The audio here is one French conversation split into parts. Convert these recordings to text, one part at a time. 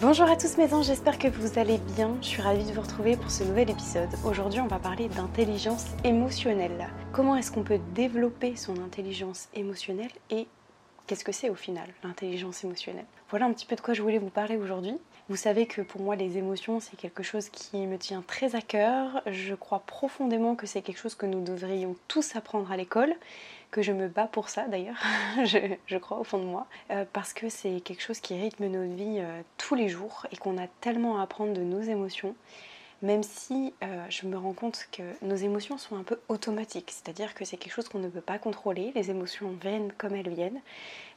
Bonjour à tous mes anges, j'espère que vous allez bien. Je suis ravie de vous retrouver pour ce nouvel épisode. Aujourd'hui, on va parler d'intelligence émotionnelle. Comment est-ce qu'on peut développer son intelligence émotionnelle et qu'est-ce que c'est au final l'intelligence émotionnelle? Voilà un petit peu de quoi je voulais vous parler aujourd'hui. Vous savez que pour moi les émotions c'est quelque chose qui me tient très à cœur. Je crois profondément que c'est quelque chose que nous devrions tous apprendre à l'école que je me bats pour ça d'ailleurs, je, crois au fond de moi, euh, parce que c'est quelque chose qui rythme notre vie euh, tous les jours et qu'on a tellement à apprendre de nos émotions, même si euh, je me rends compte que nos émotions sont un peu automatiques, c'est-à-dire que c'est quelque chose qu'on ne peut pas contrôler, les émotions viennent comme elles viennent,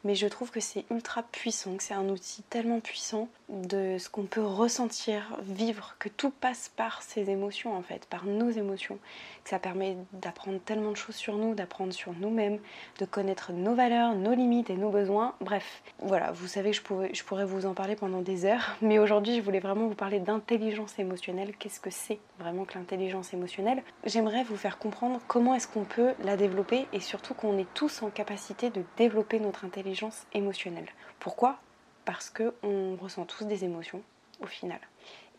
mais je trouve que c'est ultra puissant, que c'est un outil tellement puissant de ce qu'on peut ressentir, vivre, que tout passe par ces émotions en fait, par nos émotions, que ça permet d'apprendre tellement de choses sur nous, d'apprendre sur nous-mêmes, de connaître nos valeurs, nos limites et nos besoins. Bref, voilà, vous savez que je pourrais, je pourrais vous en parler pendant des heures, mais aujourd'hui je voulais vraiment vous parler d'intelligence émotionnelle. Qu'est-ce que c'est vraiment que l'intelligence émotionnelle? J'aimerais vous faire comprendre comment est-ce qu'on peut la développer et surtout qu'on est tous en capacité de développer notre intelligence émotionnelle. Pourquoi? Parce qu'on ressent tous des émotions au final.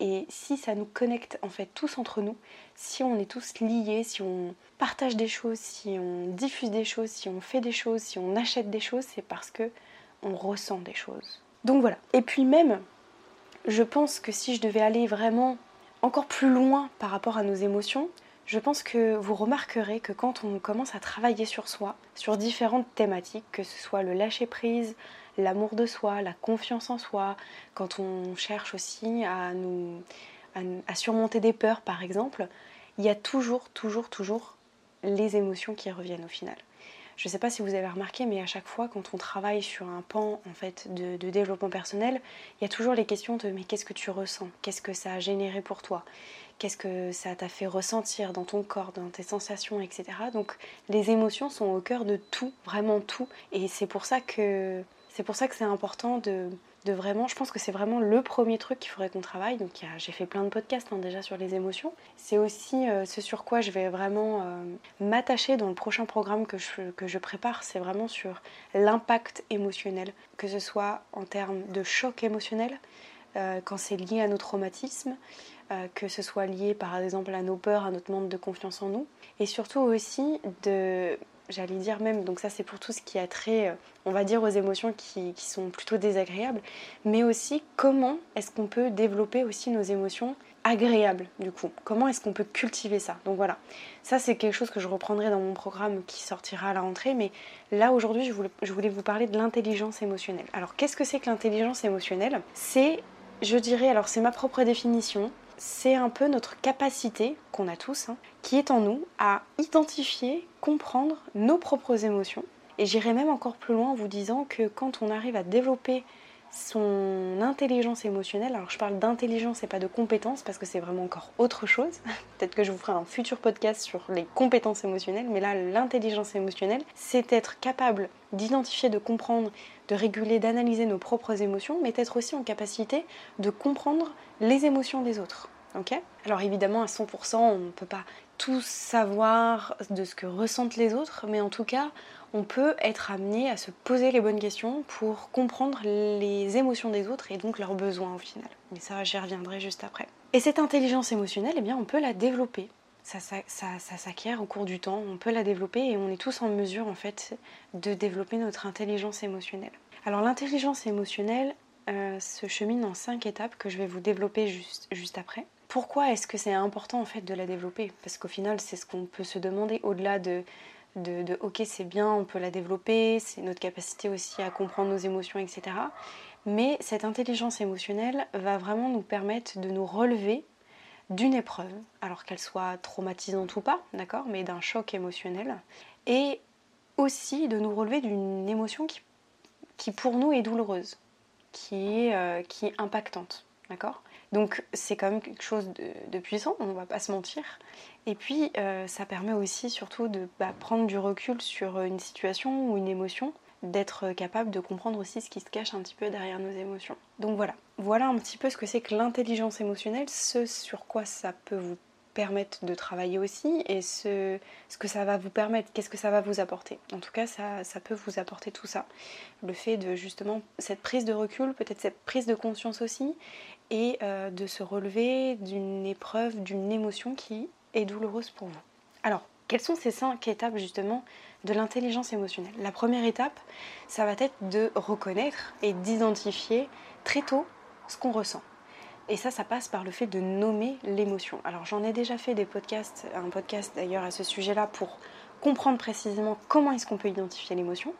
Et si ça nous connecte en fait tous entre nous, si on est tous liés, si on partage des choses, si on diffuse des choses, si on fait des choses, si on achète des choses, c'est parce que on ressent des choses. Donc voilà. Et puis même, je pense que si je devais aller vraiment encore plus loin par rapport à nos émotions, je pense que vous remarquerez que quand on commence à travailler sur soi, sur différentes thématiques, que ce soit le lâcher-prise, l'amour de soi, la confiance en soi, quand on cherche aussi à, nous, à, surmonter des peurs par exemple, il y a toujours, toujours, toujours les émotions qui reviennent au final. Je ne sais pas si vous avez remarqué, mais à chaque fois, quand on travaille sur un pan en fait de, développement personnel, il y a toujours les questions de mais qu'est-ce que tu ressens? Qu'est-ce que ça a généré pour toi? Qu'est-ce que ça t'a fait ressentir dans ton corps, dans tes sensations, etc. Donc les émotions sont au cœur de tout, vraiment tout. Et c'est pour ça que c'est important de, vraiment, je pense que c'est vraiment le premier truc qu'il faudrait qu'on travaille. Donc j'ai fait plein de podcasts hein, déjà sur les émotions. C'est aussi euh, ce sur quoi je vais vraiment euh, m'attacher dans le prochain programme que je, prépare. C'est vraiment sur l'impact émotionnel, que ce soit en termes de choc émotionnel, euh, quand c'est lié à nos traumatismes, que ce soit lié par exemple à nos peurs, à notre manque de confiance en nous, et surtout aussi de, j'allais dire même, donc ça c'est pour tout ce qui a trait, euh, on va dire, aux émotions qui, sont plutôt désagréables, mais aussi comment est-ce qu'on peut développer aussi nos émotions agréables du coup, comment est-ce qu'on peut cultiver ça? Donc voilà, ça c'est quelque chose que je reprendrai dans mon programme qui sortira à la rentrée, mais là aujourd'hui je je voulais vous parler de l'intelligence émotionnelle. Alors qu'est-ce que c'est que l'intelligence émotionnelle? C'est, je dirais, alors c'est ma propre définition, c'est un peu notre capacité qu'on a tous, hein, qui est en nous, à identifier, comprendre nos propres émotions. Et j'irai même encore plus loin en vous disant que quand on arrive à développer son intelligence émotionnelle, alors je parle d'intelligence et pas de compétence parce que c'est vraiment encore autre chose. Peut-être que je vous ferai un futur podcast sur les compétences émotionnelles, mais là l'intelligence émotionnelle, c'est être capable d'identifier, de comprendre, de réguler, d'analyser nos propres émotions, mais être aussi en capacité de comprendre les émotions des autres. Alors évidemment à 100% on ne peut pas tout savoir de ce que ressentent les autres, mais en tout cas on peut être amené à se poser les bonnes questions pour comprendre les émotions des autres et donc leurs besoins au final. Mais ça, j'y reviendrai juste après. Et cette intelligence émotionnelle, eh bien, on peut la développer. Ça, s'acquiert au cours du temps, on peut la développer et on est tous en mesure en fait de développer notre intelligence émotionnelle. Alors l'intelligence émotionnelle euh, se chemine en cinq étapes que je vais vous développer juste, après. Pourquoi est-ce que c'est important de la développer? Parce qu'au final c'est ce qu'on peut se demander au-delà de de, ok c'est bien, on peut la développer, c'est notre capacité aussi à comprendre nos émotions, etc. Mais cette intelligence émotionnelle va vraiment nous permettre de nous relever d'une épreuve, alors qu'elle soit traumatisante ou pas, d'accord, mais d'un choc émotionnel, et aussi de nous relever d'une émotion qui, pour nous est douloureuse, qui est, euh, qui est impactante. D'accord Donc c'est quand même quelque chose de, puissant, on ne va pas se mentir. Et puis euh, ça permet aussi surtout de bah, prendre du recul sur une situation ou une émotion, d'être capable de comprendre aussi ce qui se cache un petit peu derrière nos émotions. Donc voilà, voilà un petit peu ce que c'est que l'intelligence émotionnelle, ce sur quoi ça peut vous permettre de travailler aussi et ce, ce que ça va vous permettre, qu'est-ce que ça va vous apporter. En tout cas, ça, ça peut vous apporter tout ça. Le fait de justement cette prise de recul, peut-être cette prise de conscience aussi, et euh, de se relever d'une épreuve, d'une émotion qui est douloureuse pour vous. Alors, quelles sont ces cinq étapes justement de l'intelligence émotionnelle? La première étape, ça va être de reconnaître et d'identifier très tôt ce qu'on ressent. Et ça, ça passe par le fait de nommer l'émotion. Alors j'en ai déjà fait des podcasts, un podcast d'ailleurs à ce sujet-là pour comprendre précisément comment est-ce qu'on peut identifier l'émotion.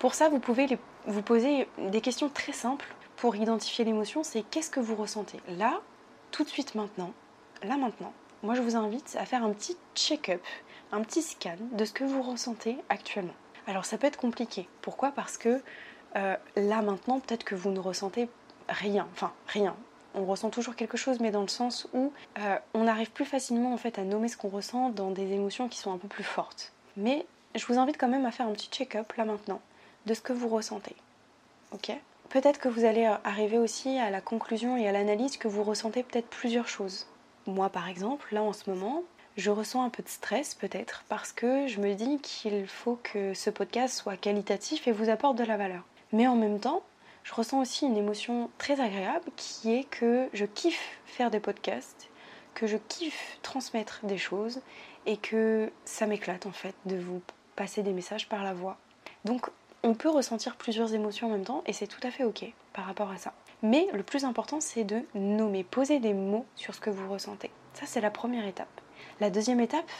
Pour ça, vous pouvez vous poser des questions très simples pour identifier l'émotion. C'est qu'est-ce que vous ressentez Là, tout de suite maintenant, là maintenant, moi je vous invite à faire un petit check-up, un petit scan de ce que vous ressentez actuellement. Alors ça peut être compliqué. Pourquoi? Parce que euh, là maintenant, peut-être que vous ne ressentez rien, enfin rien, on ressent toujours quelque chose, mais dans le sens où euh, on arrive plus facilement en fait à nommer ce qu'on ressent dans des émotions qui sont un peu plus fortes. Mais je vous invite quand même à faire un petit check-up là maintenant de ce que vous ressentez. Ok? Peut-être que vous allez arriver aussi à la conclusion et à l'analyse que vous ressentez peut-être plusieurs choses. Moi par exemple, là en ce moment, je ressens un peu de stress peut-être parce que je me dis qu'il faut que ce podcast soit qualitatif et vous apporte de la valeur. Mais en même temps, je ressens aussi une émotion très agréable qui est que je kiffe faire des podcasts, que je kiffe transmettre des choses et que ça m'éclate en fait de vous passer des messages par la voix. Donc on peut ressentir plusieurs émotions en même temps et c'est tout à fait ok par rapport à ça. Mais le plus important c'est de nommer, poser des mots sur ce que vous ressentez. Ça c'est la première étape. La deuxième étape,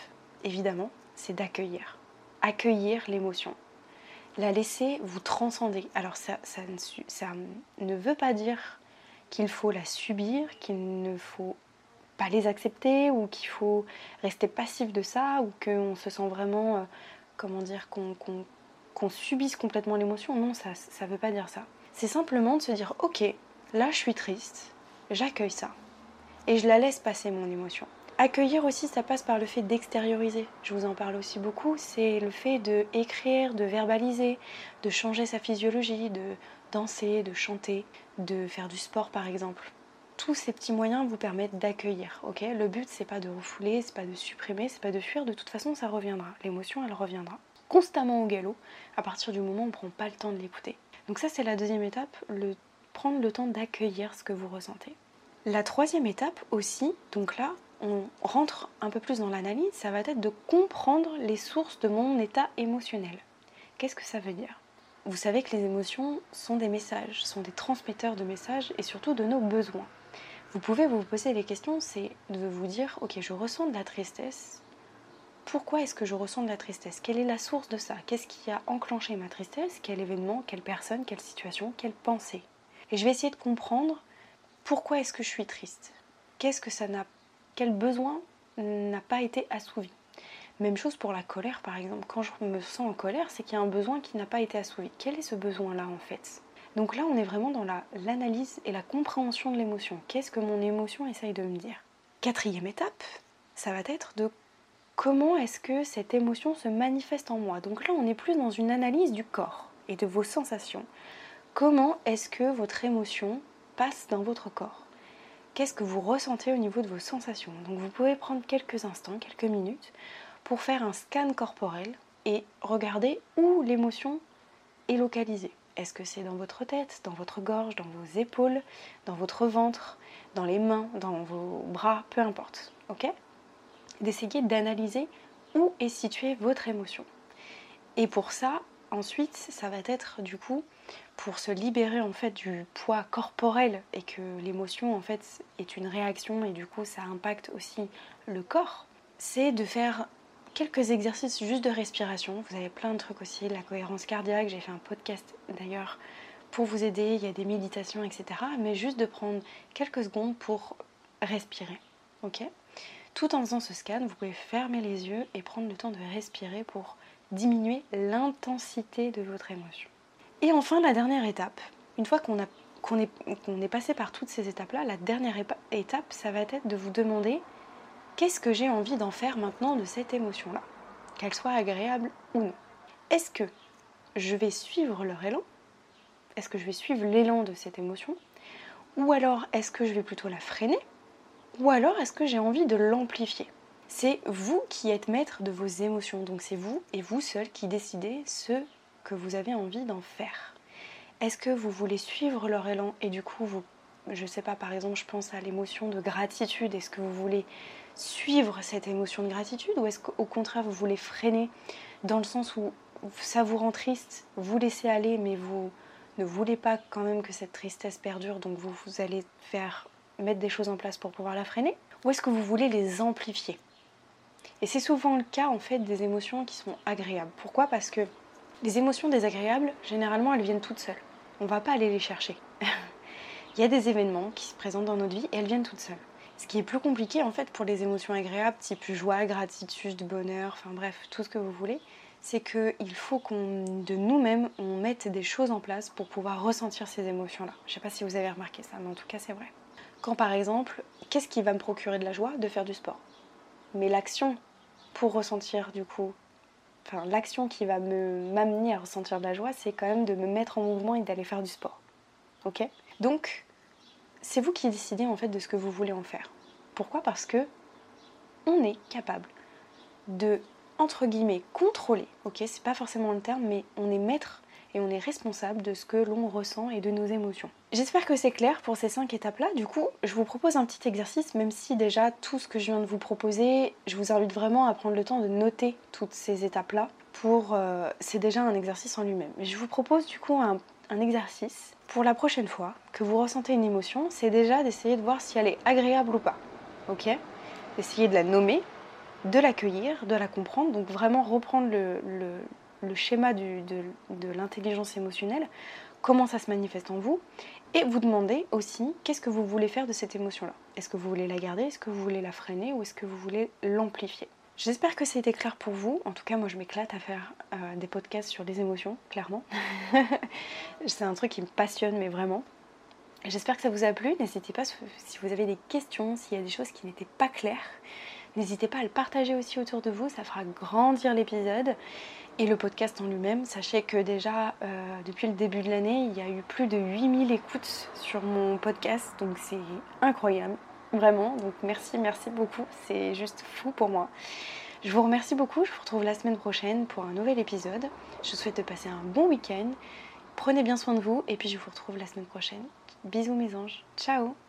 évidemment, c'est d'accueillir. Accueillir l'émotion la laisser vous transcender. Alors ça, ne, veut pas dire qu'il faut la subir, qu'il ne faut pas les accepter ou qu'il faut rester passif de ça ou qu'on se sent vraiment, euh, comment dire, qu'on subisse complètement l'émotion. Non, ça ne veut pas dire ça. C'est simplement de se dire, ok, là je suis triste, j'accueille ça et je la laisse passer mon émotion. Accueillir aussi, ça passe par le fait d'extérioriser. Je vous en parle aussi beaucoup. C'est le fait de écrire, de verbaliser, de changer sa physiologie, de danser, de chanter, de faire du sport par exemple. Tous ces petits moyens vous permettent d'accueillir. Ok? Le but c'est pas de refouler, c'est pas de supprimer, c'est pas de fuir. De toute façon, ça reviendra. L'émotion, elle reviendra constamment au galop à partir du moment où on prend pas le temps de l'écouter. Donc ça, c'est la deuxième étape, le prendre le temps d'accueillir ce que vous ressentez. La troisième étape aussi, donc là, on rentre un peu plus dans l'analyse, ça va être de comprendre les sources de mon état émotionnel. Qu'est-ce que ça veut dire? Vous savez que les émotions sont des messages, sont des transmetteurs de messages et surtout de nos besoins. Vous pouvez vous poser les questions, c'est de vous dire, ok, je ressens de la tristesse. Pourquoi est-ce que je ressens de la tristesse? Quelle est la source de ça? Qu'est-ce qui a enclenché ma tristesse? Quel événement? Quelle personne? Quelle situation? Quelle pensée? Et je vais essayer de comprendre pourquoi est-ce que je suis triste? Qu'est-ce que ça n'a quel besoin n'a pas été assouvi? Même chose pour la colère par exemple. Quand je me sens en colère, c'est qu'il y a un besoin qui n'a pas été assouvi. Quel est ce besoin-là en fait? Donc là, on est vraiment dans l'analyse et la compréhension de l'émotion. Qu'est-ce que mon émotion essaye de me dire? Quatrième étape, ça va être de comment est-ce que cette émotion se manifeste en moi? Donc là, on est plus dans une analyse du corps et de vos sensations. Comment est-ce que votre émotion passe dans votre corps? Qu'est-ce que vous ressentez au niveau de vos sensations? Donc vous pouvez prendre quelques instants, quelques minutes pour faire un scan corporel et regarder où l'émotion est localisée. Est-ce que c'est dans votre tête, dans votre gorge, dans vos épaules, dans votre ventre, dans les mains, dans vos bras, peu importe. Ok? D'essayer d'analyser où est située votre émotion. Et pour ça, ensuite, ça va être du coup pour se libérer en fait du poids corporel et que l'émotion en fait est une réaction et du coup ça impacte aussi le corps, c'est de faire quelques exercices juste de respiration. Vous avez plein de trucs aussi, la cohérence cardiaque, j'ai fait un podcast d'ailleurs pour vous aider, il y a des méditations, etc. Mais juste de prendre quelques secondes pour respirer. Ok? Tout en faisant ce scan, vous pouvez fermer les yeux et prendre le temps de respirer pour diminuer l'intensité de votre émotion. Et enfin, la dernière étape, une fois qu'on est, passé par toutes ces étapes-là, la dernière étape, ça va être de vous demander qu'est-ce que j'ai envie d'en faire maintenant de cette émotion-là, qu'elle soit agréable ou non. Est-ce que je vais suivre leur élan? Est-ce que je vais suivre l'élan de cette émotion? Ou alors est-ce que je vais plutôt la freiner? Ou alors est-ce que j'ai envie de l'amplifier? C'est vous qui êtes maître de vos émotions, donc c'est vous et vous seul qui décidez ce que vous avez envie d'en faire. Est-ce que vous voulez suivre leur élan? Et du coup vous je sais pas, par exemple, je pense à l'émotion de gratitude. Est-ce que vous voulez suivre cette émotion de gratitude? Ou est-ce qu'au contraire vous voulez freiner? Dans le sens où ça vous rend triste, vous laissez aller, mais vous ne voulez pas quand même que cette tristesse perdure, donc vous, vous allez faire mettre des choses en place pour pouvoir la freiner Ou est-ce que vous voulez les amplifier? Et c'est souvent le cas en fait des émotions qui sont agréables. Pourquoi? Parce que les émotions désagréables, généralement, elles viennent toutes seules. On ne va pas aller les chercher. Il y a des événements qui se présentent dans notre vie et elles viennent toutes seules. Ce qui est plus compliqué en fait pour les émotions agréables, type joie, gratitude, bonheur, enfin bref, tout ce que vous voulez, c'est qu'il faut qu'on, de nous-mêmes, on mette des choses en place pour pouvoir ressentir ces émotions-là. Je ne sais pas si vous avez remarqué ça, mais en tout cas c'est vrai. Quand par exemple, qu'est-ce qui va me procurer de la joie De faire du sport? Mais l'action pour ressentir du coup, enfin l'action qui va me, m'amener à ressentir de la joie, c'est quand même de me mettre en mouvement et d'aller faire du sport. Ok? Donc, c'est vous qui décidez en fait de ce que vous voulez en faire. Pourquoi? Parce que on est capable de entre guillemets contrôler, ok, c'est pas forcément le terme, mais on est maître et on est responsable de ce que l'on ressent et de nos émotions. J'espère que c'est clair pour ces cinq étapes-là. Du coup, je vous propose un petit exercice, même si déjà tout ce que je viens de vous proposer, je vous invite vraiment à prendre le temps de noter toutes ces étapes-là. Pour, euh, c'est déjà un exercice en lui-même. Je vous propose du coup un, un exercice pour la prochaine fois que vous ressentez une émotion, c'est déjà d'essayer de voir si elle est agréable ou pas. Ok? Essayez de la nommer, de l'accueillir, de la comprendre, donc vraiment reprendre le, schéma de, l'intelligence émotionnelle, comment ça se manifeste en vous, et vous demander aussi qu'est-ce que vous voulez faire de cette émotion-là? Est-ce que vous voulez la garder, est-ce que vous voulez la freiner? Ou est-ce que vous voulez l'amplifier? J'espère que c'était clair pour vous. En tout cas, moi, je m'éclate à faire euh, des podcasts sur les émotions, clairement. C'est un truc qui me passionne, mais vraiment. J'espère que ça vous a plu. N'hésitez pas si vous avez des questions, s'il y a des choses qui n'étaient pas claires. N'hésitez pas à le partager aussi autour de vous, ça fera grandir l'épisode. Et le podcast en lui-même, sachez que déjà euh, depuis le début de l'année, il y a eu plus de 8000 écoutes sur mon podcast, donc c'est incroyable, vraiment. Donc merci, merci beaucoup, c'est juste fou pour moi. Je vous remercie beaucoup, je vous retrouve la semaine prochaine pour un nouvel épisode. Je vous souhaite de passer un bon week-end. Prenez bien soin de vous et puis je vous retrouve la semaine prochaine. Bisous mes anges, ciao